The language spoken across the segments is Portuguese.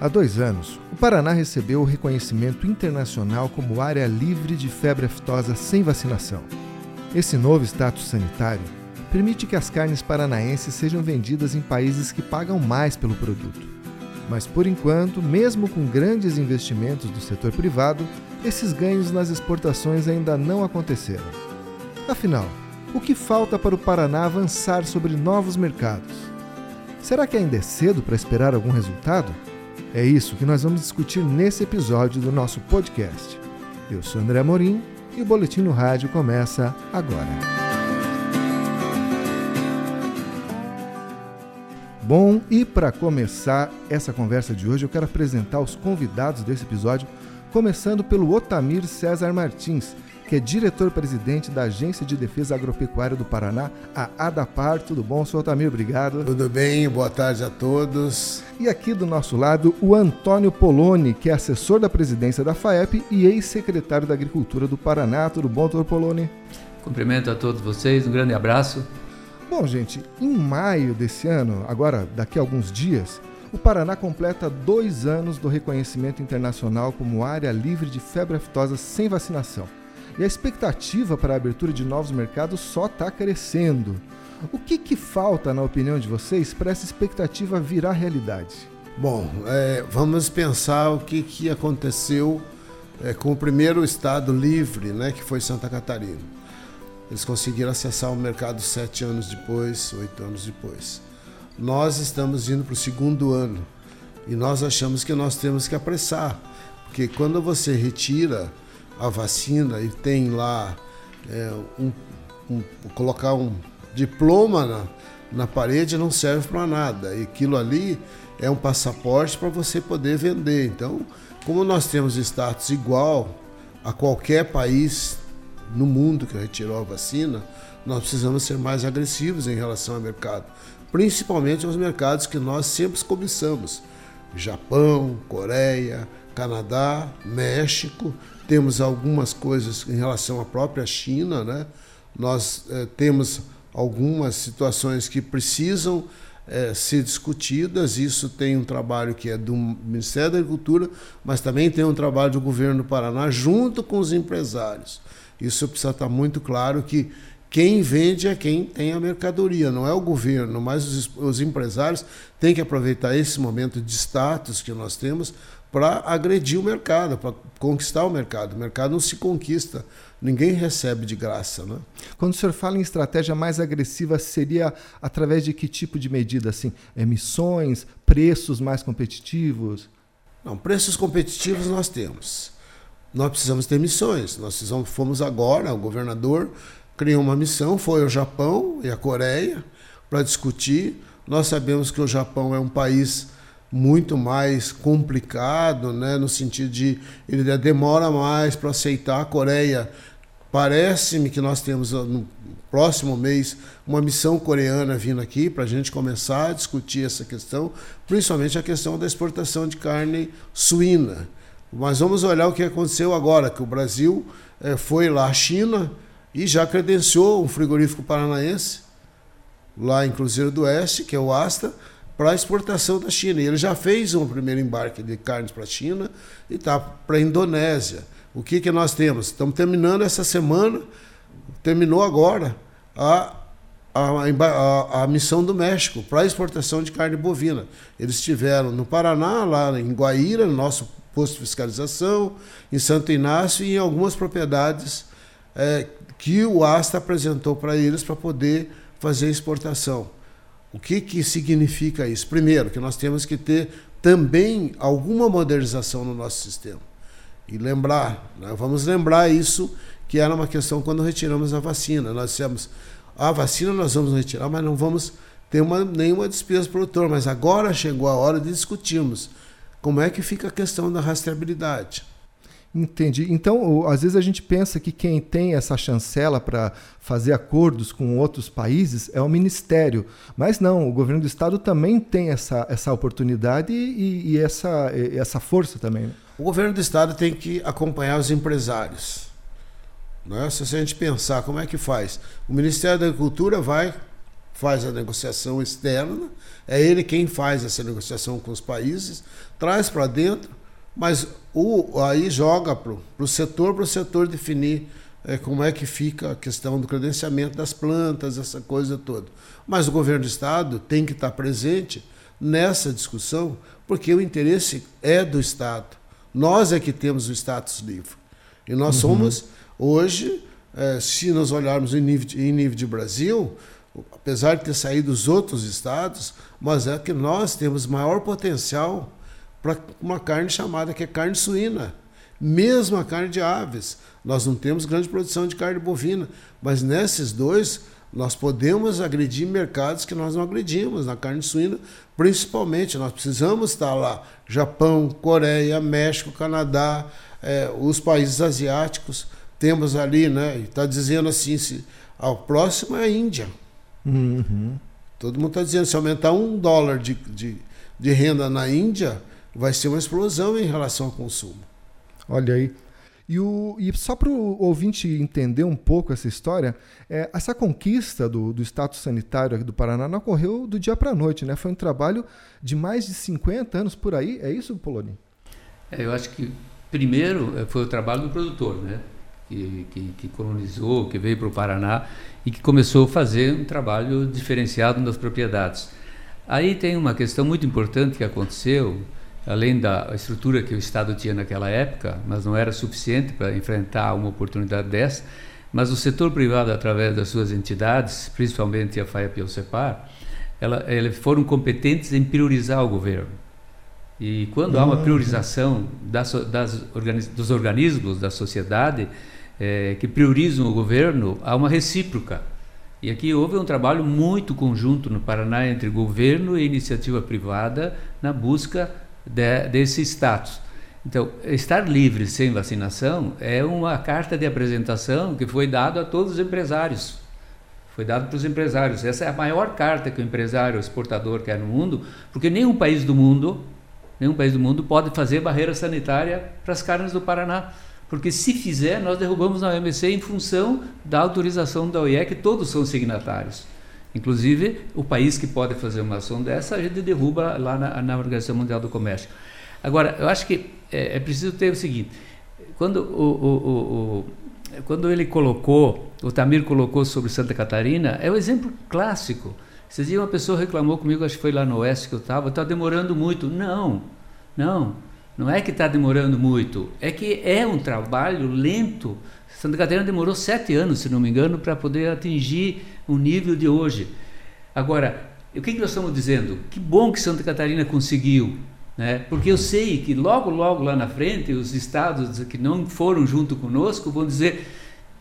Há dois anos, o Paraná recebeu o reconhecimento internacional como área livre de febre aftosa sem vacinação. Esse novo status sanitário permite que as carnes paranaenses sejam vendidas em países que pagam mais pelo produto. Mas por enquanto, mesmo com grandes investimentos do setor privado, esses ganhos nas exportações ainda não aconteceram. Afinal, o que falta para o Paraná avançar sobre novos mercados? Será que ainda é cedo para esperar algum resultado? É isso que nós vamos discutir nesse episódio do nosso podcast. Eu sou André Morim e o Boletim no Rádio começa agora. Bom, e para começar essa conversa de hoje, eu quero apresentar os convidados desse episódio, começando pelo Otamir César Martins, que é diretor-presidente da Agência de Defesa Agropecuária do Paraná, a ADAPAR. Tudo bom, senhor Otamir? Obrigado. Tudo bem, boa tarde a todos. E aqui do nosso lado, o Antônio Poloni, que é assessor da presidência da FAEP e ex-secretário da Agricultura do Paraná. Tudo bom, doutor Poloni? Cumprimento a todos vocês, um grande abraço. Bom, gente, em maio desse ano, agora daqui a alguns dias, o Paraná completa dois anos do reconhecimento internacional como área livre de febre aftosa sem vacinação. E a expectativa para a abertura de novos mercados só está crescendo. O que, que falta, na opinião de vocês, para essa expectativa virar realidade? Bom, é, vamos pensar o que, que aconteceu é, com o primeiro estado livre, né, que foi Santa Catarina. Eles conseguiram acessar o mercado sete anos depois, oito anos depois. Nós estamos indo para o segundo ano e nós achamos que nós temos que apressar, porque quando você retira a vacina e tem lá é, um, um, colocar um diploma na, na parede não serve para nada. E aquilo ali é um passaporte para você poder vender. Então, como nós temos status igual a qualquer país no mundo que retirou a vacina, nós precisamos ser mais agressivos em relação ao mercado, principalmente aos mercados que nós sempre cobiçamos: Japão, Coreia, Canadá, México temos algumas coisas em relação à própria China, né? Nós eh, temos algumas situações que precisam eh, ser discutidas. Isso tem um trabalho que é do Ministério da Agricultura, mas também tem um trabalho do governo do Paraná junto com os empresários. Isso precisa estar muito claro que quem vende é quem tem a mercadoria, não é o governo, mas os, os empresários têm que aproveitar esse momento de status que nós temos para agredir o mercado, para conquistar o mercado. O mercado não se conquista, ninguém recebe de graça. Né? Quando o senhor fala em estratégia mais agressiva, seria através de que tipo de medida? Assim, emissões, preços mais competitivos? Não, preços competitivos nós temos. Nós precisamos ter missões. Nós fomos agora, o governador criou uma missão, foi ao Japão e à Coreia para discutir. Nós sabemos que o Japão é um país muito mais complicado, né, no sentido de ele demora mais para aceitar a Coreia. Parece-me que nós temos ah, no próximo mês uma missão coreana vindo aqui para a gente começar a discutir essa questão, principalmente a questão da exportação de carne suína. Mas vamos olhar o que aconteceu agora, que o Brasil eh, foi lá à China e já credenciou um frigorífico paranaense, lá em Cruzeiro do Oeste, que é o Asta, para exportação da China. E ele já fez um primeiro embarque de carnes para a China e está para a Indonésia. O que, que nós temos? Estamos terminando essa semana, terminou agora, a, a, a, a missão do México para exportação de carne bovina. Eles estiveram no Paraná, lá em Guaíra, no nosso posto de fiscalização, em Santo Inácio e em algumas propriedades é, que o ASTA apresentou para eles para poder fazer exportação. O que, que significa isso? Primeiro, que nós temos que ter também alguma modernização no nosso sistema. E lembrar, né? vamos lembrar isso, que era uma questão quando retiramos a vacina. Nós dissemos, a vacina nós vamos retirar, mas não vamos ter uma, nenhuma despesa produtor. Mas agora chegou a hora de discutirmos como é que fica a questão da rastreabilidade. Entendi. Então, às vezes a gente pensa que quem tem essa chancela para fazer acordos com outros países é o Ministério. Mas não, o governo do Estado também tem essa, essa oportunidade e, e essa, essa força também. Né? O governo do Estado tem que acompanhar os empresários. Né? Se a gente pensar como é que faz, o Ministério da Agricultura vai faz a negociação externa, é ele quem faz essa negociação com os países, traz para dentro, mas o, aí joga para o setor, para o setor definir é, como é que fica a questão do credenciamento das plantas, essa coisa toda. Mas o governo do Estado tem que estar presente nessa discussão, porque o interesse é do Estado. Nós é que temos o status livre. E nós uhum. somos, hoje, é, se nós olharmos em nível, de, em nível de Brasil, apesar de ter saído os outros estados, mas é que nós temos maior potencial para uma carne chamada que é carne suína. Mesmo a carne de aves. Nós não temos grande produção de carne bovina, mas nesses dois nós podemos agredir mercados que nós não agredimos, na carne suína, principalmente. Nós precisamos estar lá. Japão, Coreia, México, Canadá, é, os países asiáticos. Temos ali, né? Está dizendo assim: se, ao próximo é a Índia. Uhum. Todo mundo está dizendo: se aumentar um dólar de, de, de renda na Índia, vai ser uma explosão em relação ao consumo. Olha aí. E, o, e só para o ouvinte entender um pouco essa história, é, essa conquista do, do status sanitário aqui do Paraná não ocorreu do dia para a noite, né? Foi um trabalho de mais de 50 anos por aí. É isso, Poloni? É, eu acho que primeiro é, foi o trabalho do produtor, né? Que, que, que colonizou, que veio para o Paraná e que começou a fazer um trabalho diferenciado nas propriedades. Aí tem uma questão muito importante que aconteceu, além da estrutura que o Estado tinha naquela época, mas não era suficiente para enfrentar uma oportunidade dessa, mas o setor privado, através das suas entidades, principalmente a FAEP e o CEPAR, ela, eles foram competentes em priorizar o governo. E quando há uma uhum. priorização das, das dos organismos da sociedade é, que priorizam o governo, há uma recíproca. E aqui houve um trabalho muito conjunto no Paraná entre governo e iniciativa privada na busca de, desse status. Então, estar livre sem vacinação é uma carta de apresentação que foi dada a todos os empresários. Foi dado para os empresários. Essa é a maior carta que o empresário exportador quer no mundo, porque nenhum país do mundo, nenhum país do mundo pode fazer barreira sanitária para as carnes do Paraná. Porque se fizer, nós derrubamos a OMC em função da autorização da OIE, que todos são signatários. Inclusive, o país que pode fazer uma ação dessa, a gente derruba lá na, na Organização Mundial do Comércio. Agora, eu acho que é, é preciso ter o seguinte: quando, o, o, o, quando ele colocou, o Tamir colocou sobre Santa Catarina, é um exemplo clássico. Esses dias uma pessoa reclamou comigo, acho que foi lá no Oeste que eu estava, está demorando muito. Não, não, não é que está demorando muito, é que é um trabalho lento. Santa Catarina demorou sete anos, se não me engano, para poder atingir o nível de hoje. Agora, o que, que nós estamos dizendo? Que bom que Santa Catarina conseguiu, né? porque eu sei que logo, logo lá na frente, os estados que não foram junto conosco vão dizer: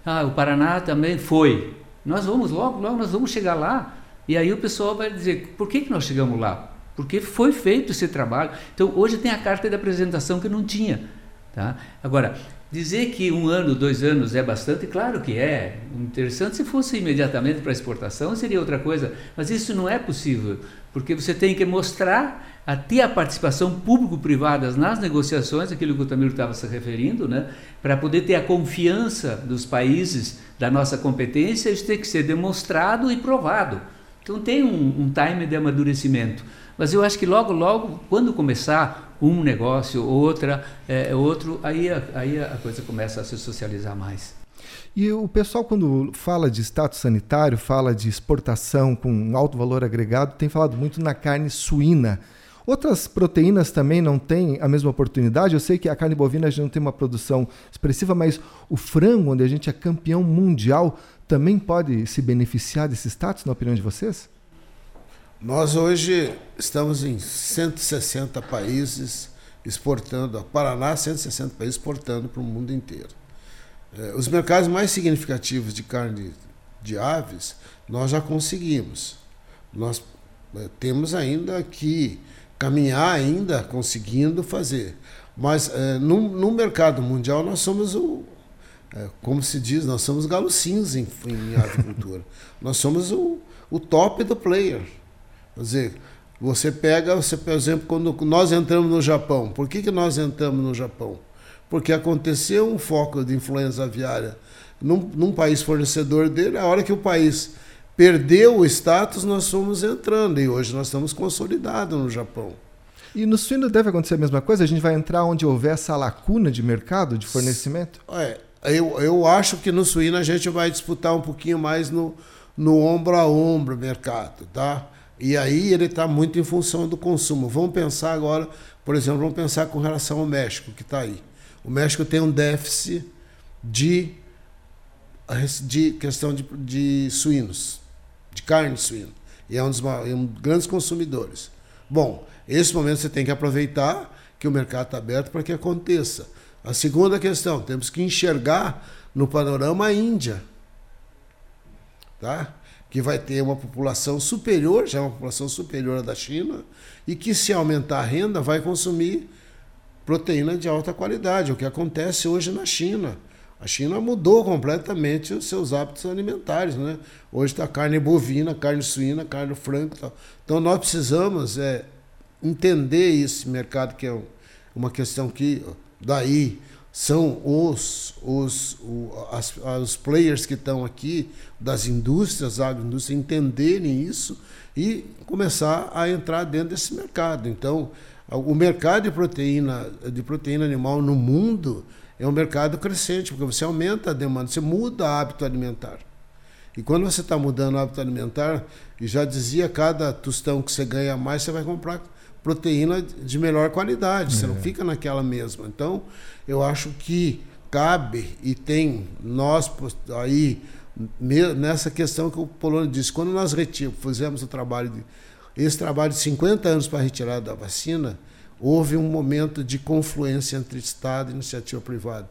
ah, o Paraná também foi. Nós vamos logo, logo nós vamos chegar lá. E aí o pessoal vai dizer: por que, que nós chegamos lá? Porque foi feito esse trabalho. Então hoje tem a carta de apresentação que não tinha. Tá? Agora, Dizer que um ano, dois anos é bastante, claro que é. Interessante se fosse imediatamente para exportação, seria outra coisa. Mas isso não é possível, porque você tem que mostrar até a participação público-privada nas negociações, aquilo que o Tamiro estava se referindo, né? para poder ter a confiança dos países da nossa competência, isso tem que ser demonstrado e provado. Então tem um, um time de amadurecimento. Mas eu acho que logo, logo, quando começar um negócio, outra, é, outro, aí a, aí a coisa começa a se socializar mais. E o pessoal, quando fala de status sanitário, fala de exportação com alto valor agregado, tem falado muito na carne suína. Outras proteínas também não têm a mesma oportunidade. Eu sei que a carne bovina a gente não tem uma produção expressiva, mas o frango, onde a gente é campeão mundial, também pode se beneficiar desse status, na opinião de vocês? Nós hoje estamos em 160 países exportando, Paraná, 160 países exportando para o mundo inteiro. É, os mercados mais significativos de carne de aves nós já conseguimos. Nós é, temos ainda que caminhar ainda conseguindo fazer. Mas é, no, no mercado mundial nós somos o, como se diz, nós somos galo cinza em, em avicultura. nós somos o, o top do player. Quer dizer, você pega, você, por exemplo, quando nós entramos no Japão, por que, que nós entramos no Japão? Porque aconteceu um foco de influenza aviária num, num país fornecedor dele, a hora que o país perdeu o status, nós fomos entrando e hoje nós estamos consolidados no Japão. E no suíno deve acontecer a mesma coisa? A gente vai entrar onde houver essa lacuna de mercado, de fornecimento? É, eu, eu acho que no suíno a gente vai disputar um pouquinho mais no, no ombro a ombro mercado, tá? E aí ele está muito em função do consumo. Vamos pensar agora, por exemplo, vamos pensar com relação ao México, que está aí. O México tem um déficit de, de questão de, de suínos, de carne suína. E é um dos, é um grandes consumidores. Bom, esse momento você tem que aproveitar que o mercado está aberto para que aconteça. A segunda questão, temos que enxergar no panorama a Índia. Tá? Que vai ter uma população superior, já é uma população superior à da China, e que se aumentar a renda vai consumir proteína de alta qualidade, o que acontece hoje na China. A China mudou completamente os seus hábitos alimentares, né? Hoje está carne bovina, carne suína, carne franca. Tal. Então nós precisamos é, entender esse mercado que é uma questão que daí são os, os, as, os players que estão aqui das indústrias, agroindústrias, entenderem isso e começar a entrar dentro desse mercado. Então, o mercado de proteína, de proteína animal no mundo é um mercado crescente, porque você aumenta a demanda, você muda o hábito alimentar. E quando você está mudando o hábito alimentar, e já dizia, cada tostão que você ganha mais, você vai comprar proteína de melhor qualidade, é. você não é. fica naquela mesma. Então, eu acho que cabe e tem nós aí nessa questão que o Polônio disse, quando nós retiramos, fizemos o trabalho de esse trabalho de 50 anos para a retirada da vacina, houve um momento de confluência entre Estado e iniciativa privada.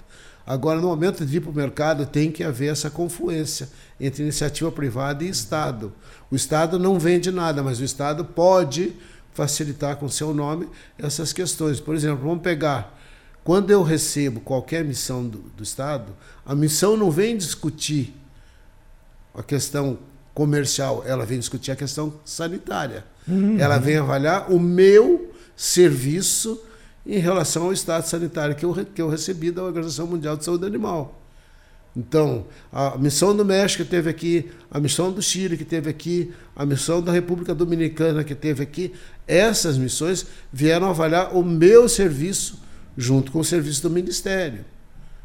Agora, no momento de ir para o mercado, tem que haver essa confluência entre iniciativa privada e Estado. O Estado não vende nada, mas o Estado pode facilitar com seu nome essas questões. Por exemplo, vamos pegar, quando eu recebo qualquer missão do, do Estado, a missão não vem discutir a questão comercial, ela vem discutir a questão sanitária. Uhum. Ela vem avaliar o meu serviço em relação ao estado sanitário que eu, que eu recebi da Organização Mundial de Saúde Animal. Então, a missão do México que teve aqui, a missão do Chile que teve aqui, a missão da República Dominicana que teve aqui, essas missões vieram avaliar o meu serviço junto com o serviço do Ministério.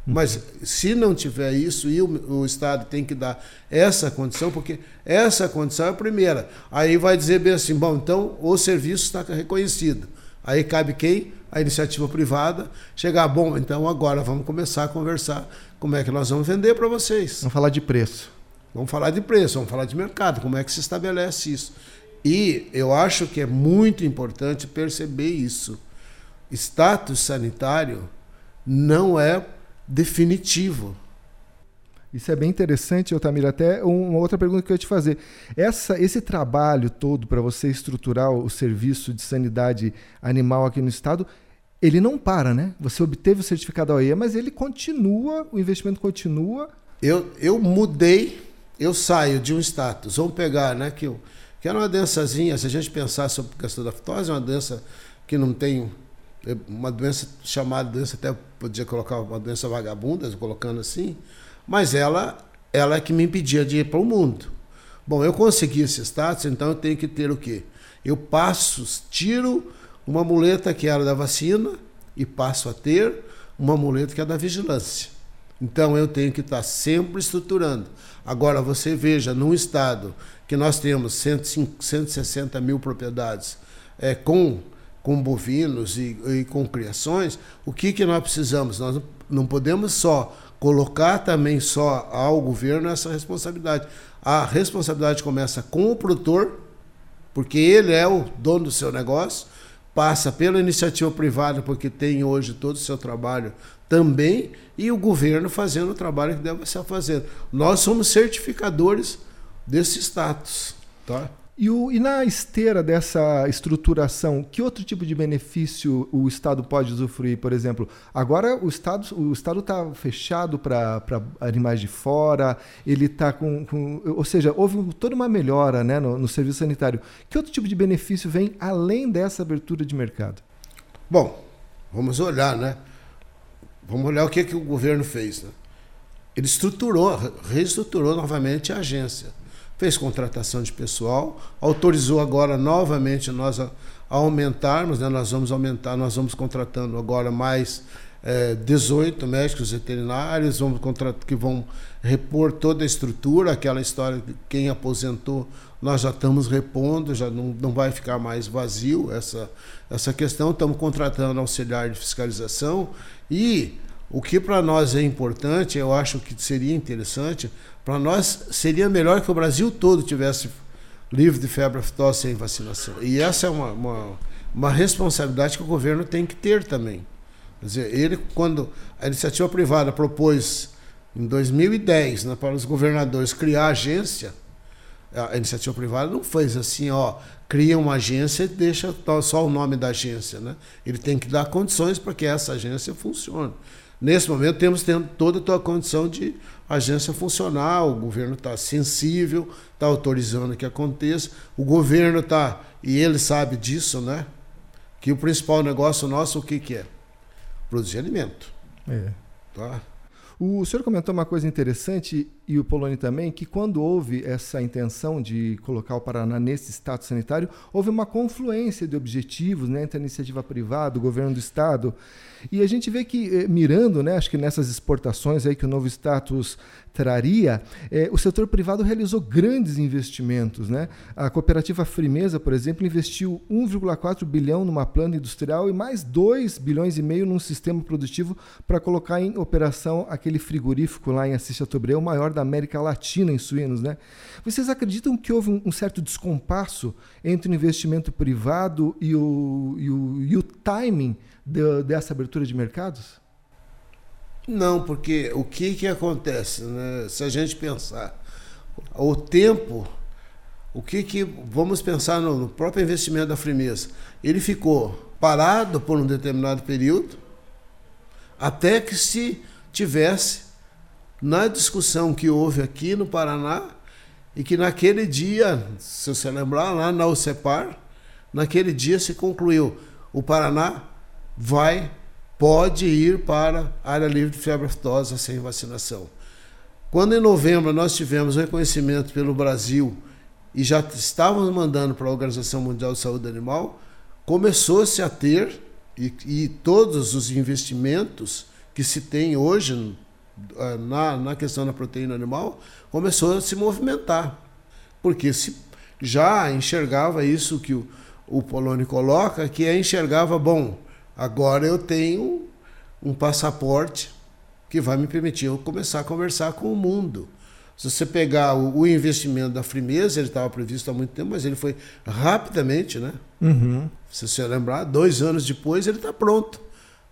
Mas se não tiver isso, e o, o, Estado tem que dar essa condição, porque essa condição é a primeira. Aí vai dizer bem assim: bom, então o serviço está reconhecido. Aí cabe quem? A iniciativa privada. Chegar, bom, então agora vamos começar a conversar como é que nós vamos vender para vocês. Vamos falar de preço. Vamos falar de preço, vamos falar de mercado, como é que se estabelece isso. E eu acho que é muito importante perceber isso. Status sanitário não é definitivo. Isso é bem interessante, Otamir. Até uma outra pergunta que eu ia te fazer. Essa, esse trabalho todo para você estruturar o serviço de sanidade animal aqui no estado, ele não para, né? Você obteve o certificado OEA, mas ele continua, o investimento continua. Eu, eu mudei, eu saio de um status. Vamos pegar, né? Que, eu, que era uma doençazinha, se a gente pensar sobre a questão da fitose, é uma doença que não tem uma doença chamada doença, até podia colocar uma doença vagabunda, colocando assim, mas ela, ela é que me impedia de ir para o mundo. Bom, eu consegui esse status, então eu tenho que ter o quê? Eu passo, tiro uma muleta que era da vacina e passo a ter uma muleta que é da vigilância. Então eu tenho que estar sempre estruturando. Agora você veja, num estado que nós temos 160 mil propriedades é, com com bovinos e, e, com criações, o que, que nós precisamos? Nós não podemos só colocar também só ao governo essa responsabilidade. A responsabilidade começa com o produtor, porque ele é o dono do seu negócio, passa pela iniciativa privada, porque tem hoje todo o seu trabalho também, e o governo fazendo o trabalho que deve ser fazendo. Nós somos certificadores desse status. Tá? E, o, e, na esteira dessa estruturação, que outro tipo de benefício o Estado pode usufruir? Por exemplo, agora o Estado o Estado está fechado para animais de fora, ele está com, com, Ou seja, houve toda uma melhora né, no, no, serviço sanitário. Que outro tipo de benefício vem além dessa abertura de mercado? Bom, vamos olhar, né? Vamos olhar o que, que o governo fez. Né? Ele estruturou, reestruturou novamente a agência fez contratação de pessoal, autorizou agora novamente nós a, aumentarmos, né? nós vamos aumentar, nós vamos contratando agora mais é, 18 médicos veterinários vamos contratar, que vão repor toda a estrutura, aquela história de quem aposentou, nós já estamos repondo, já não, não vai ficar mais vazio essa, essa questão, estamos contratando auxiliar de fiscalização e o que para nós é importante, eu acho que seria interessante, para nós seria melhor que o Brasil todo tivesse livre de febre aftosa sem vacinação. E essa é uma, uma, uma responsabilidade que o governo tem que ter também. Quer dizer, ele, quando a iniciativa privada propôs em 2010 né, para os governadores criar agência, a iniciativa privada não fez assim, ó, cria uma agência e deixa só o nome da agência, né? Ele tem que dar condições para que essa agência funcione. Nesse momento temos tendo toda a condição de agência funcionar, o governo está sensível, está autorizando que aconteça, o governo está, e ele sabe disso, né? Que o principal negócio nosso o que, que é? Produzir alimento. É. Tá? O senhor comentou uma coisa interessante, e o Poloni também, que quando houve essa intenção de colocar o Paraná nesse status sanitário, houve uma confluência de objetivos né, entre a iniciativa privada, o governo do Estado. E a gente vê que, eh, mirando, né, acho que nessas exportações aí que o novo status traria, eh, o setor privado realizou grandes investimentos. Né? A cooperativa Frimeza, por exemplo, investiu 1,4 bilhão numa planta industrial e mais 2 bilhões e meio num sistema produtivo para colocar em operação aquele frigorífico lá em Assis Chateaubriand, o maior da América Latina em suínos. Né? Vocês acreditam que houve um, um certo descompasso entre o investimento privado e o, e o, e o timing de, dessa abertura de mercados? Não, porque o que, que acontece? Né? Se a gente pensar, o tempo, o que que. Vamos pensar no, no próprio investimento da Frimeza. Ele ficou parado por um determinado período, até que se tivesse, na discussão que houve aqui no Paraná, e que naquele dia, se você lembrar, lá na UCEPAR, naquele dia se concluiu: o Paraná vai pode ir para área livre de febre aftosa sem vacinação. Quando em novembro nós tivemos reconhecimento pelo Brasil e já estávamos mandando para a Organização Mundial de Saúde Animal, começou-se a ter, e, e, todos os investimentos que se tem hoje ah, na, na questão da proteína animal, começou a se movimentar. Porque se já enxergava isso que o, o Polônio coloca, que é enxergava, bom, Agora eu tenho um passaporte que vai me permitir eu começar a conversar com o mundo. Se você pegar o, investimento da Frimeza, ele estava previsto há muito tempo, mas ele foi rapidamente, né? Uhum. Se você lembrar, dois anos depois ele está pronto.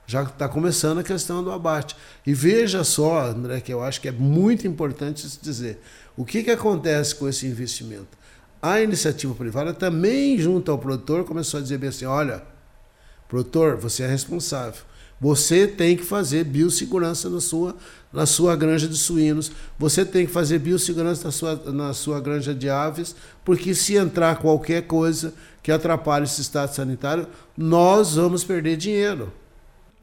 Já está começando a questão do abate. E veja só, André, que eu acho que é muito importante se dizer. O que, que acontece com esse investimento? A iniciativa privada também, junto ao produtor, começou a dizer bem assim: olha, Produtor, você é responsável. Você tem que fazer biossegurança na sua, na sua granja de suínos. Você tem que fazer biossegurança na sua, na sua granja de aves, porque se entrar qualquer coisa que atrapalhe esse estado sanitário, nós vamos perder dinheiro.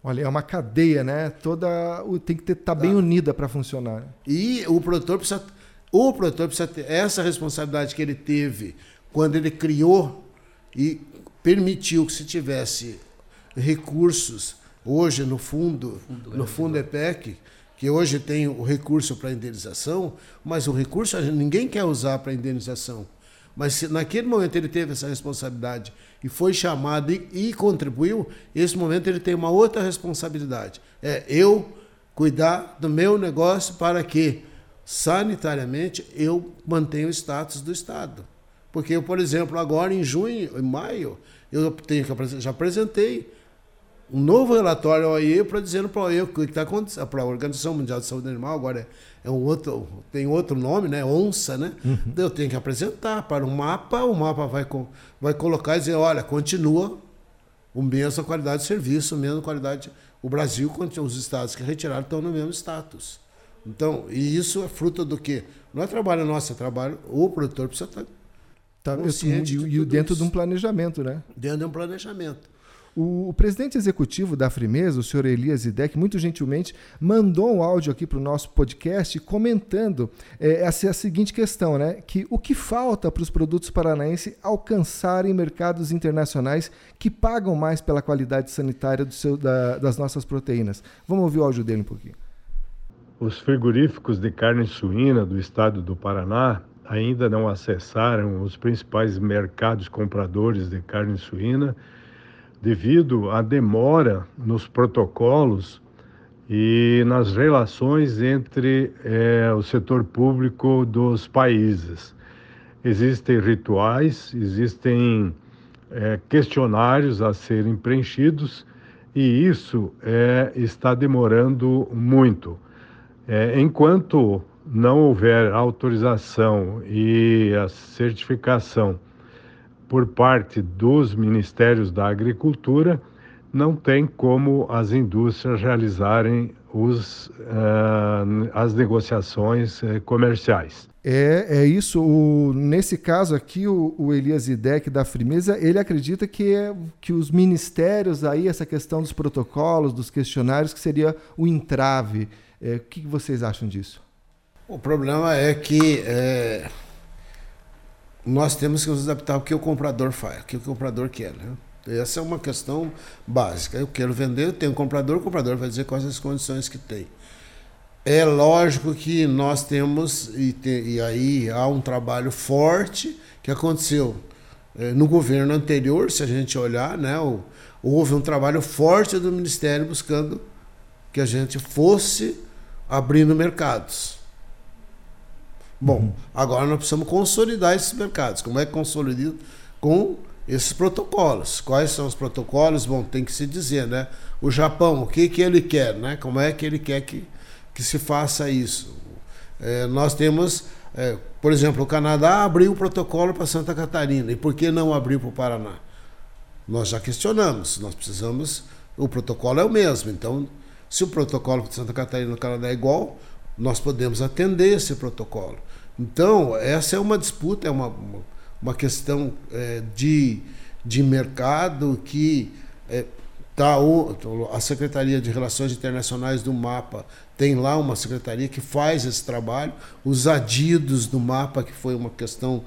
Olha, é uma cadeia, né? Toda tem que estar tá bem tá. unida para funcionar. E o produtor precisa, o produtor precisa ter essa responsabilidade que ele teve quando ele criou e permitiu que se tivesse recursos hoje no fundo, fundo no fundo EPEC, que hoje tem o recurso para indenização, mas o recurso ninguém quer usar para indenização. Mas se naquele momento ele teve essa responsabilidade e foi chamado e, e contribuiu, esse momento ele tem uma outra responsabilidade. É eu cuidar do meu negócio para que sanitariamente eu mantenha o status do Estado. Porque eu, por exemplo, agora em junho, em maio, eu tenho que já apresentei um novo relatório ao OIE para dizendo para a OIE o que está acontecendo, para a Organização Mundial de Saúde Animal, agora é, é, um outro, tem outro nome, né? ONSA, né? Uhum. Eu tenho que apresentar para um mapa, o mapa vai, vai colocar e dizer, olha, continua o mesmo qualidade de serviço, a mesma qualidade. O Brasil, os estados que retiraram estão no mesmo status. Então, e isso é fruto do quê? Não é trabalho nosso, é trabalho, o produtor precisa estar tá, consciente. E, e dentro isso. de um planejamento, né? Dentro de um planejamento. O, o, presidente executivo da Frimeza, o senhor Elias Idec, muito gentilmente mandou um áudio aqui para o nosso podcast comentando é, essa a seguinte questão, né? Que o que falta para os produtos paranaenses alcançarem mercados internacionais que pagam mais pela qualidade sanitária do seu, da, das nossas proteínas? Vamos ouvir o áudio dele um pouquinho. Os frigoríficos de carne suína do estado do Paraná ainda não acessaram os principais mercados compradores de carne suína devido à demora nos protocolos e nas relações entre é, o setor público dos países. Existem rituais, existem é, questionários a serem preenchidos e isso é, está demorando muito. Enquanto não houver autorização e a certificação por parte dos ministérios da Agricultura, não tem como as indústrias realizarem os, uh, as negociações uh, comerciais. É, é isso. O, nesse caso aqui, o, o Elias Idec da Frimeza, ele acredita que, é, que os ministérios aí, essa questão dos protocolos, dos questionários, que seria o entrave. É, o que vocês acham disso? O problema é que é, nós temos que nos adaptar ao que o comprador faz, o que o comprador quer. Né? Essa é uma questão básica. Eu quero vender, eu tenho um comprador, o comprador vai dizer quais as condições que tem. É lógico que nós temos, e, te, e aí há um trabalho forte que aconteceu é, no governo anterior, se a gente olhar, né, houve um trabalho forte do Ministério buscando que a gente fosse abrindo mercados. Bom, uhum. agora nós precisamos consolidar esses mercados. Como é que consolida? Com esses protocolos. Quais são os protocolos? Bom, tem que se dizer, né? O Japão, o que, que ele quer, né? Como é que ele quer que, que se faça isso? É, nós temos, é, por exemplo, o Canadá abriu o protocolo para Santa Catarina. E por que não abriu para o Paraná? Nós já questionamos. Nós precisamos. O protocolo é o mesmo. Então, se o protocolo para Santa Catarina no Canadá é igual, nós podemos atender esse protocolo. Então, essa é uma disputa, é uma, uma questão é, de, de mercado que é, tá a Secretaria de Relações Internacionais do MAPA tem lá uma secretaria que faz esse trabalho, os adidos do MAPA, que foi uma questão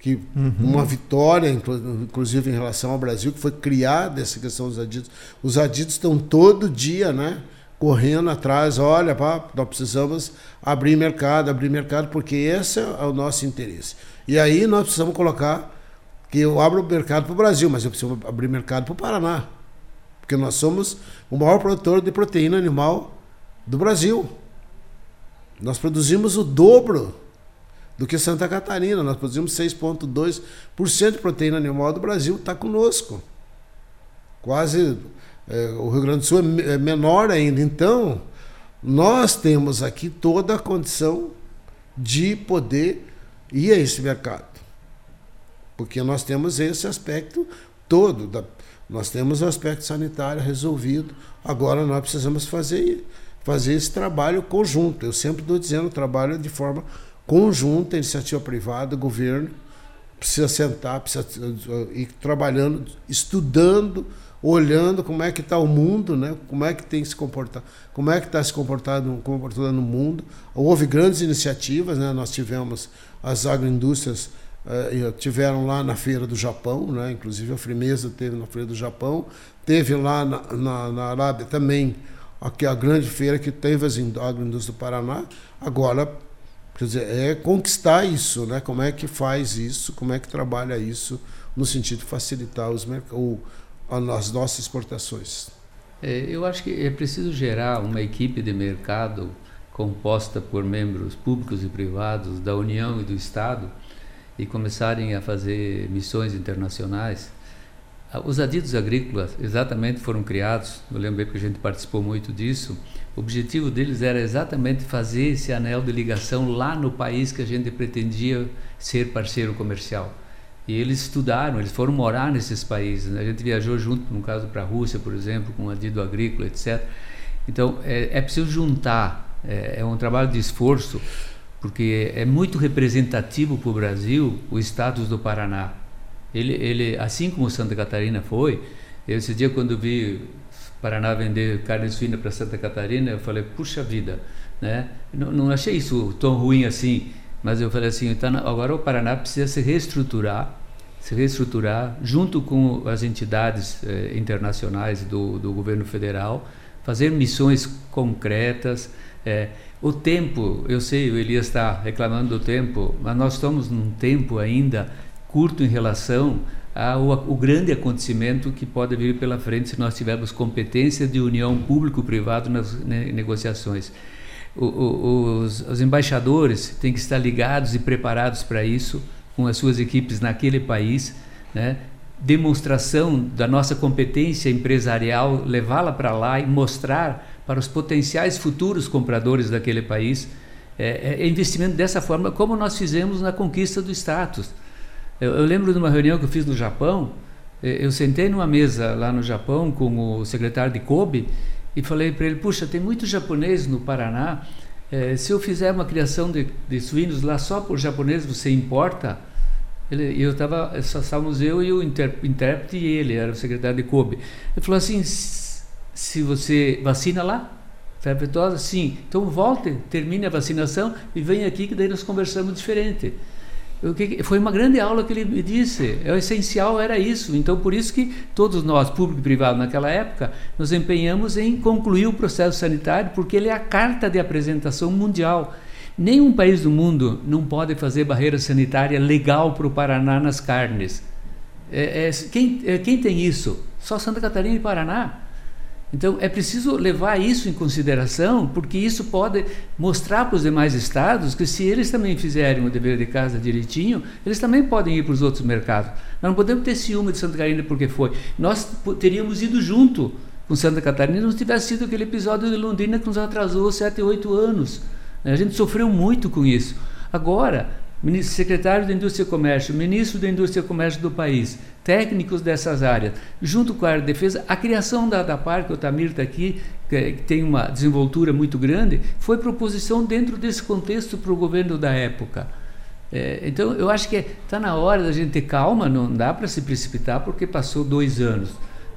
que uhum. uma vitória, inclusive em relação ao Brasil, que foi criada essa questão dos adidos. Os adidos estão todo dia, né? Correndo atrás, olha, pá, nós precisamos abrir mercado, abrir mercado, porque esse é o nosso interesse. E aí nós precisamos colocar que eu abro mercado para o Brasil, mas eu preciso abrir mercado para o Paraná. Porque nós somos o maior produtor de proteína animal do Brasil. Nós produzimos o dobro do que Santa Catarina. Nós produzimos 6,2% de proteína animal do Brasil, está conosco. Quase o Rio Grande do Sul é, é menor ainda. Então, nós temos aqui toda a condição de poder ir a esse mercado. Porque nós temos esse aspecto todo. Da, nós temos o aspecto sanitário resolvido. Agora nós precisamos fazer, fazer esse trabalho conjunto. Eu sempre estou dizendo trabalho de forma conjunta, iniciativa privada, governo. Precisa sentar, precisa ir trabalhando, estudando olhando como é que está o mundo, né? como é que tem se comportado, como é que está se comportando, comportando no mundo. Houve grandes iniciativas, né? nós tivemos as agroindústrias uh, tiveram lá na feira do Japão, né? inclusive a Frimeza teve na feira do Japão, teve lá na, na, na Arábia também aqui a grande feira que teve as agroindústrias do Paraná. Agora, quer dizer, é conquistar isso, né? Como é que faz isso? Como é que trabalha isso no sentido de facilitar os mercados as nossas exportações? É, eu acho que é preciso gerar uma equipe de mercado composta por membros públicos e privados da União e do Estado e começarem a fazer missões internacionais. Ah, os adidos agrícolas exatamente foram criados, eu lembro porque a gente participou muito disso. O objetivo deles era exatamente fazer esse anel de ligação lá no país que a gente pretendia ser parceiro comercial. E eles estudaram, eles foram morar nesses países. Né? A gente viajou junto, no caso, para a Rússia, por exemplo, com o adido agrícola, etc. Então, é, é preciso juntar, é, é, um trabalho de esforço, porque é muito representativo para o Brasil o status do Paraná. Ele, ele, assim como Santa Catarina foi, Esse dia, quando vi Paraná vender carne suína para Santa Catarina, eu falei, puxa vida, né? Não, não, achei isso tão ruim assim, mas eu falei assim, então, agora o Paraná precisa se reestruturar, se reestruturar junto com as entidades eh, internacionais do, do governo federal, fazer missões concretas. Eh, o tempo, eu sei, o Elias está reclamando do tempo, mas nós estamos num tempo ainda curto em relação ao, grande acontecimento que pode vir pela frente se nós tivermos competência de união público-privado nas né, negociações. Os, os embaixadores têm que estar ligados e preparados para isso, com as suas equipes naquele país, né? demonstração da nossa competência empresarial, levá-la para lá e mostrar para os potenciais futuros compradores daquele país é, é investimento dessa forma, como nós fizemos na conquista do status. Eu, eu, lembro de uma reunião que eu fiz no Japão. Eu sentei numa mesa lá no Japão com o secretário de Kobe e falei para ele: Puxa, tem muito japonês no Paraná. É, se eu fizer uma criação de, de suínos lá só por japonês, você importa? Ele, eu estava, só estávamos eu e o intérprete e ele, era o secretário de Kobe. Ele falou assim: se você vacina lá, febre aftosa, sim. Então volte, termine a vacinação e venha aqui que daí nós conversamos diferente. Foi uma grande aula que ele me disse. O essencial era isso. Então, por isso que todos nós, público e privado, naquela época, nos empenhamos em concluir o processo sanitário, porque ele é a carta de apresentação mundial. Nenhum país do mundo não pode fazer barreira sanitária legal para o Paraná nas carnes. É, é, quem, é, quem tem isso? Só Santa Catarina e Paraná. Então é preciso levar isso em consideração, porque isso pode mostrar para os demais estados que se eles também fizerem o dever de casa direitinho, eles também podem ir para os outros mercados. Nós não podemos ter ciúme de Santa Catarina porque foi. Nós teríamos ido junto com Santa Catarina se não tivesse sido aquele episódio de Londrina que nos atrasou sete, oito anos. A gente sofreu muito com isso. Agora, secretário da Indústria e Comércio, ministro da Indústria e Comércio do país, técnicos dessas áreas, junto com a área de defesa, a criação da ADAPAR, que o Tamir está aqui, que, tem uma desenvoltura muito grande, foi proposição dentro desse contexto para o governo da época. É, então, eu acho que está na hora da gente ter calma, não dá para se precipitar porque passou dois anos.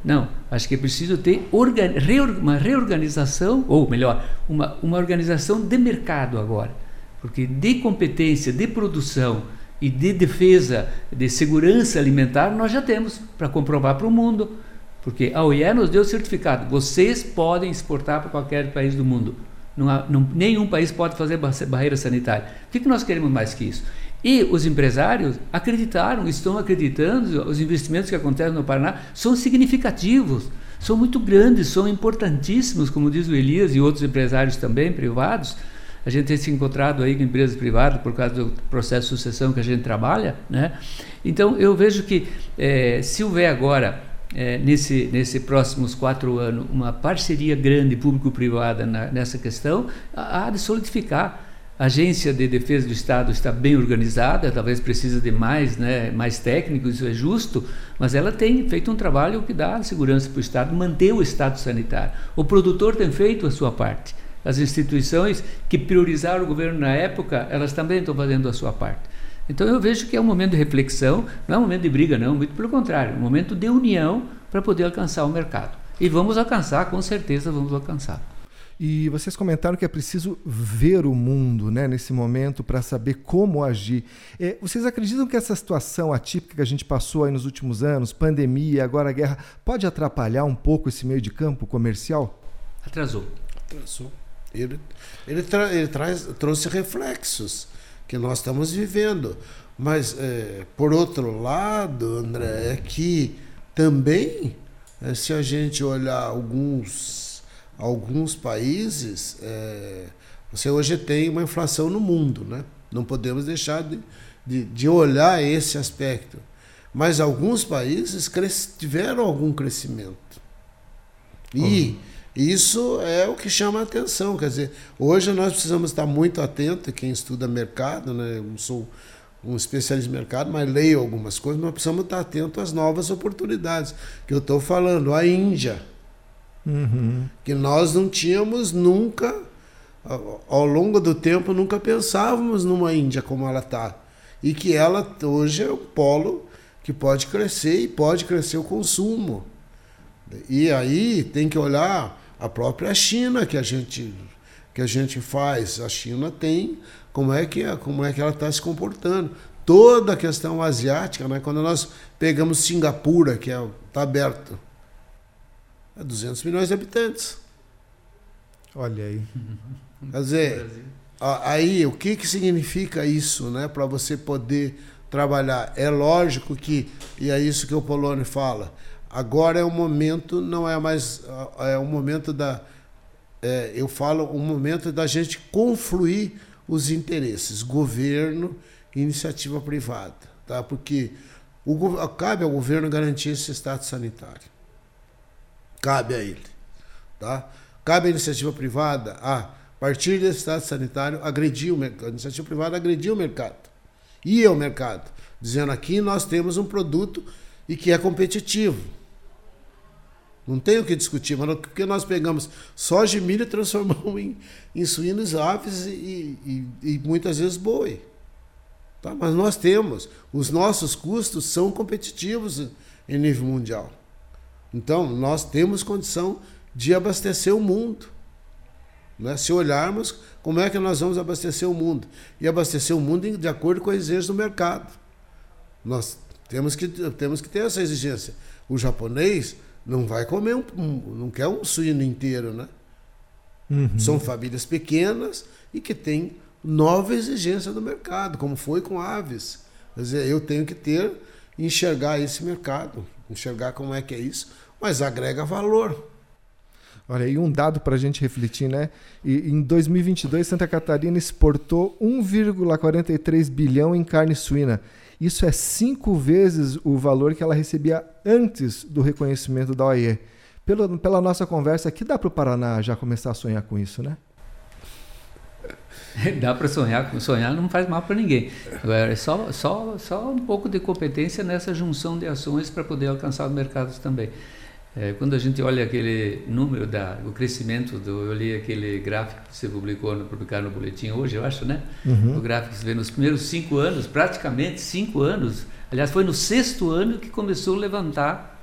Não, acho que é preciso ter uma reorganização, ou melhor, uma, uma organização de mercado agora. Porque de competência, de produção, e de defesa, de segurança alimentar, nós já temos para comprovar para o mundo. Porque a OIE nos deu certificado. Vocês podem exportar para qualquer país do mundo. Não há, não, nenhum país pode fazer barreira sanitária. O que, que nós queremos mais que isso? E os empresários acreditaram, estão acreditando, os investimentos que acontecem no Paraná são significativos, são muito grandes, são importantíssimos, como diz o Elias e outros empresários também privados a gente tem se encontrado aí com empresas privadas por causa do processo de sucessão que a gente trabalha, né? Então eu vejo que é, se houver agora é, nesse nesse próximos quatro anos uma parceria grande público-privada nessa questão, há de solidificar. A agência de defesa do Estado está bem organizada, talvez precisa de mais, né, mais técnicos, isso é justo, mas ela tem feito um trabalho que dá segurança para o Estado, manter o Estado sanitário. O produtor tem feito a sua parte as instituições que priorizaram o governo na época, elas também estão fazendo a sua parte. Então eu vejo que é um momento de reflexão, não é um momento de briga, não, muito pelo contrário, é um momento de união para poder alcançar o mercado. E vamos alcançar, com certeza vamos alcançar. E vocês comentaram que é preciso ver o mundo né, nesse momento para saber como agir. É, vocês acreditam que essa situação atípica que a gente passou aí nos últimos anos, pandemia, agora a guerra, pode atrapalhar um pouco esse meio de campo comercial? Atrasou. Atrasou. Ele, ele, tra, ele traz, trouxe reflexos que nós estamos vivendo. Mas, é, por outro lado, André, é que também, é, se a gente olhar alguns, alguns países, é, você hoje tem uma inflação no mundo, né? Não podemos deixar de, de, de olhar esse aspecto. Mas alguns países tiveram algum crescimento. E. Uhum isso é o que chama a atenção. Quer dizer, hoje nós precisamos estar muito atentos, quem estuda mercado, né? eu não sou um especialista em mercado, mas leio algumas coisas, nós precisamos estar atentos às novas oportunidades. Que eu estou falando, a Índia. Uhum. Que nós não tínhamos nunca, ao longo do tempo, nunca pensávamos numa Índia como ela está. E que ela hoje é o polo que pode crescer e pode crescer o consumo. E aí tem que olhar a própria China que a gente que a gente faz. A China tem como é que como é que ela está se comportando. Toda a questão asiática, né? Quando nós pegamos Singapura, que está é, tá aberto, é 200 milhões de habitantes. Olha aí. Quer dizer, aí o que, que significa isso, né? Para você poder trabalhar. É lógico que, e é isso que o Polônio fala, agora é o momento, não é mais. É o momento da. É, eu falo, o momento da gente confluir os interesses, governo e iniciativa privada. Tá? Porque o, cabe ao governo garantir esse status sanitário. Cabe a ele. Tá? Cabe à iniciativa privada a, a partir desse estado sanitário, agredir o mercado. A iniciativa privada agredir o mercado. Ir ao mercado, dizendo aqui nós temos um produto e que é competitivo. Não tem o que discutir, mas porque nós pegamos soja e milho e transformamos em, em suínos, aves e, e, e muitas vezes boi. Tá? Mas nós temos, os nossos custos são competitivos em nível mundial. Então, nós temos condição de abastecer o mundo. Né? Se olharmos como é que nós vamos abastecer o mundo. E abastecer o mundo de acordo com a exigência do mercado. Nós temos que, temos que ter essa exigência. O japonês não vai comer um, um não quer um suíno inteiro, né? Uhum. São famílias pequenas e que têm nova exigência do mercado, como foi com aves. Quer dizer, eu tenho que ter, enxergar esse mercado, enxergar como é que é isso, mas agrega valor. Olha, e um dado para a gente refletir, né? E, em 2022, Santa Catarina exportou 1,43 bilhão em carne suína. Isso é cinco vezes o valor que ela recebia antes do reconhecimento da OIE. Pela, pela nossa conversa aqui, dá para o Paraná já começar a sonhar com isso, né? Dá para sonhar, sonhar não faz mal para ninguém. Agora, é só, só, só um pouco de competência nessa junção de ações para poder alcançar os mercados também. É, quando a gente olha aquele número da o crescimento do eu li aquele gráfico que você publicou no publicar no boletim hoje eu acho né? Uhum. o gráfico que você vê nos primeiros cinco anos praticamente cinco anos aliás foi no sexto ano que começou a levantar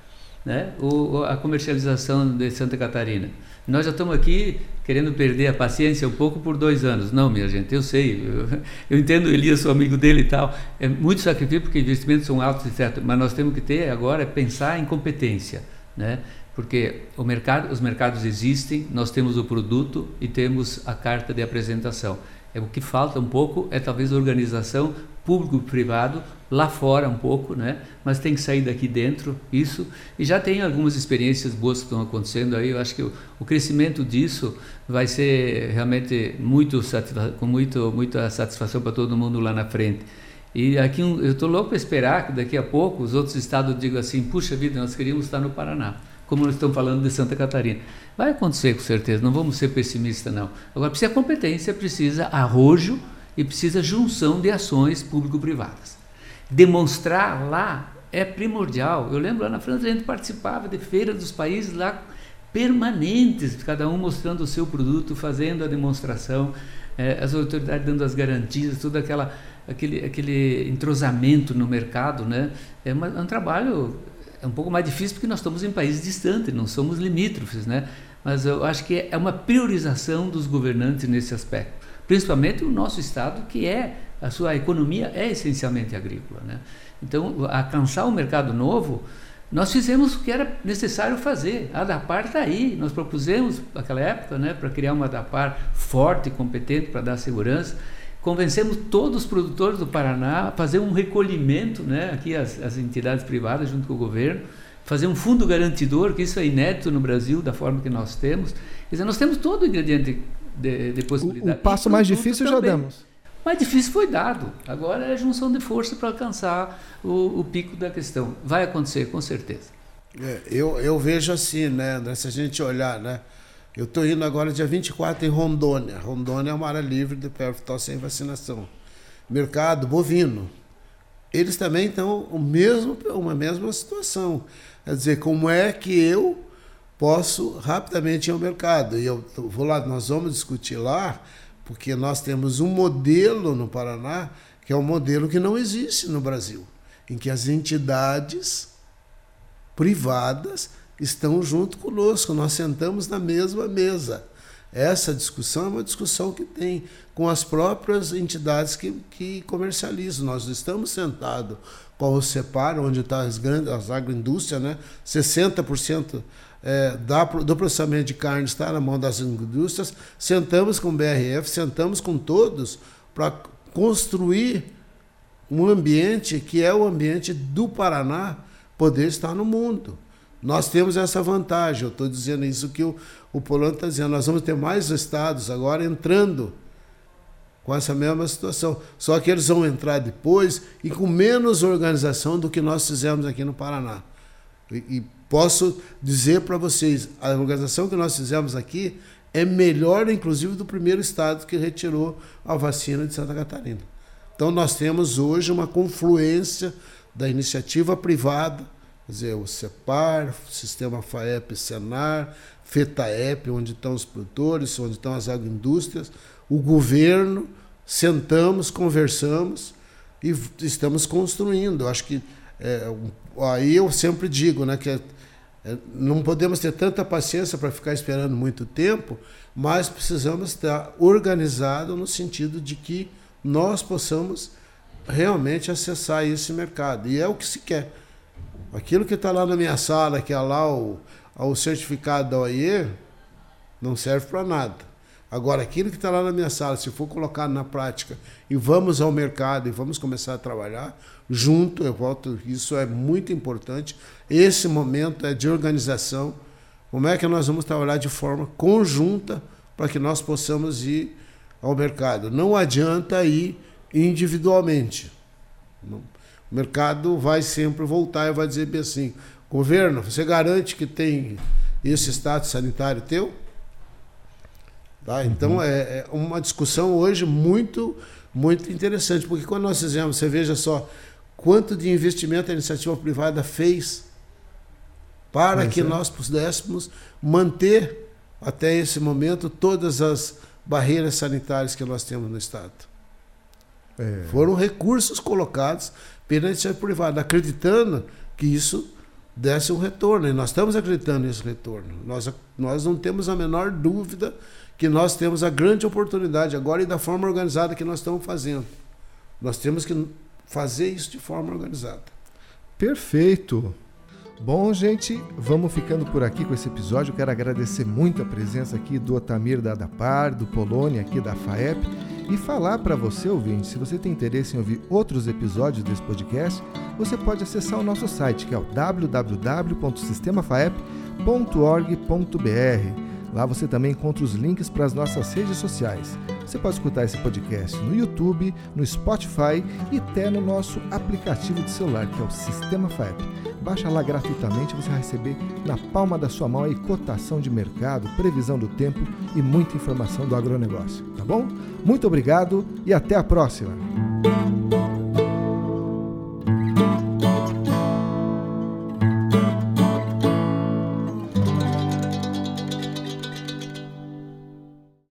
né o, a comercialização de Santa Catarina. Nós já estamos aqui querendo perder a paciência um pouco por dois anos. Não minha gente eu sei eu, eu entendo Elias sou amigo dele e tal. É muito sacrifício porque investimentos são altos etc mas nós temos que ter agora é pensar em competência né? Porque mercado, os mercados existem, nós temos o produto e temos a carta de apresentação. É o que falta um pouco é talvez a organização público-privado lá fora um pouco, né? Mas tem que sair daqui dentro isso e já tem algumas experiências boas que estão acontecendo aí. Eu acho que o, o crescimento disso vai ser realmente muito com muito muita satisfação para todo mundo lá na frente. E aqui eu estou louco para esperar que daqui a pouco os outros estados digam assim: puxa vida, nós queríamos estar no Paraná, como nós estamos falando de Santa Catarina. Vai acontecer com certeza, não vamos ser pessimistas não. Agora precisa competência, precisa arrojo e precisa junção de ações público-privadas. Demonstrar lá é primordial. Eu lembro lá na França a gente participava de feiras dos países lá permanentes, cada um mostrando o seu produto, fazendo a demonstração, eh, as autoridades dando as garantias, toda aquela aquele, aquele entrosamento no mercado, né? É, uma, é um trabalho é um pouco mais difícil porque nós estamos em países distantes, não somos limítrofes, né? Mas eu acho que é uma priorização dos governantes nesse aspecto, principalmente o nosso estado que é a sua economia é essencialmente agrícola, né? Então, alcançar o mercado novo, nós fizemos o que era necessário fazer. A DAPAR está aí. Nós propusemos, naquela época, né, para criar uma DAPAR forte competente para dar segurança convencemos todos os produtores do Paraná a fazer um recolhimento, né, aqui as, as entidades privadas junto com o governo, fazer um fundo garantidor, que isso é inédito no Brasil, da forma que nós temos. Quer dizer, nós temos todo o ingrediente de, de possibilidade. O, o passo mais difícil também. já demos. Mais difícil foi dado. Agora é a junção de força para alcançar o, o, pico da questão. Vai acontecer, com certeza. É, eu, eu vejo assim, né, se a gente olhar, né, eu estou indo agora dia 24 em Rondônia. Rondônia é uma área livre de pervital sem vacinação. Mercado bovino. Eles também estão o mesmo, uma mesma situação. Quer dizer, como é que eu posso rapidamente ir ao mercado? E eu vou lá, nós vamos discutir lá, porque nós temos um modelo no Paraná que é um modelo que não existe no Brasil, em que as entidades privadas estão junto conosco, nós sentamos na mesma mesa. Essa discussão é uma discussão que tem com as próprias entidades que, que comercializam. Nós estamos sentados com o CEPAR, onde está as grandes as agroindústrias, né? 60% é, da, do processamento de carne está na mão das indústrias. Sentamos com o BRF, sentamos com todos para construir um ambiente que é o ambiente do Paraná poder estar no mundo. Nós temos essa vantagem, eu estou dizendo isso que o, o Polônio está dizendo, nós vamos ter mais estados agora entrando com essa mesma situação. Só que eles vão entrar depois e com menos organização do que nós fizemos aqui no Paraná. E, e posso dizer para vocês, a organização que nós fizemos aqui é melhor, inclusive, do primeiro estado que retirou a vacina de Santa Catarina. Então nós temos hoje uma confluência da iniciativa privada, dizer, o CEPAR, Sistema FAEP, Senar, FETAEP, onde estão os produtores, onde estão as agroindústrias, o governo, sentamos, conversamos e estamos construindo. Eu acho que é, aí eu sempre digo, né, que é, é, não podemos ter tanta paciência para ficar esperando muito tempo, mas precisamos estar organizado no sentido de que nós possamos realmente acessar esse mercado. E é o que se quer. Aquilo que está lá na minha sala, que é lá o, o certificado da OIE, não serve para nada. Agora, aquilo que está lá na minha sala, se for colocado na prática e vamos ao mercado e vamos começar a trabalhar junto, eu volto, isso é muito importante. Esse momento é de organização. Como é que nós vamos trabalhar de forma conjunta para que nós possamos ir ao mercado? Não adianta ir individualmente. O mercado vai sempre voltar e vai dizer bem assim: governo, você garante que tem esse status sanitário teu? Tá? Então uhum. é, é, uma discussão hoje muito, muito interessante, porque quando nós fizemos, você veja só quanto de investimento a iniciativa privada fez para Mas que é. nós pudéssemos manter até esse momento todas as barreiras sanitárias que nós temos no Estado. É. Foram recursos colocados pela iniciativa privada, acreditando que isso desse um retorno. E nós estamos acreditando nesse retorno. Nós, nós não temos a menor dúvida que nós temos a grande oportunidade agora e da forma organizada que nós estamos fazendo. Nós temos que fazer isso de forma organizada. Perfeito. Bom, gente, vamos ficando por aqui com esse episódio. Eu quero agradecer muito a presença aqui do Otamir da Adapar, do Polônia aqui da FAEP e falar para você, ouvinte, se você tem interesse em ouvir outros episódios desse podcast, você pode acessar o nosso site, que é o www.sistemafaep.org.br. Lá você também encontra os links para as nossas redes sociais. Você pode escutar esse podcast no YouTube, no Spotify e até no nosso aplicativo de celular, que é o Sistema FAEP. Baixa lá gratuitamente, você vai receber na palma da sua mão aí cotação de mercado, previsão do tempo e muita informação do agronegócio, tá bom? Muito obrigado e até a próxima!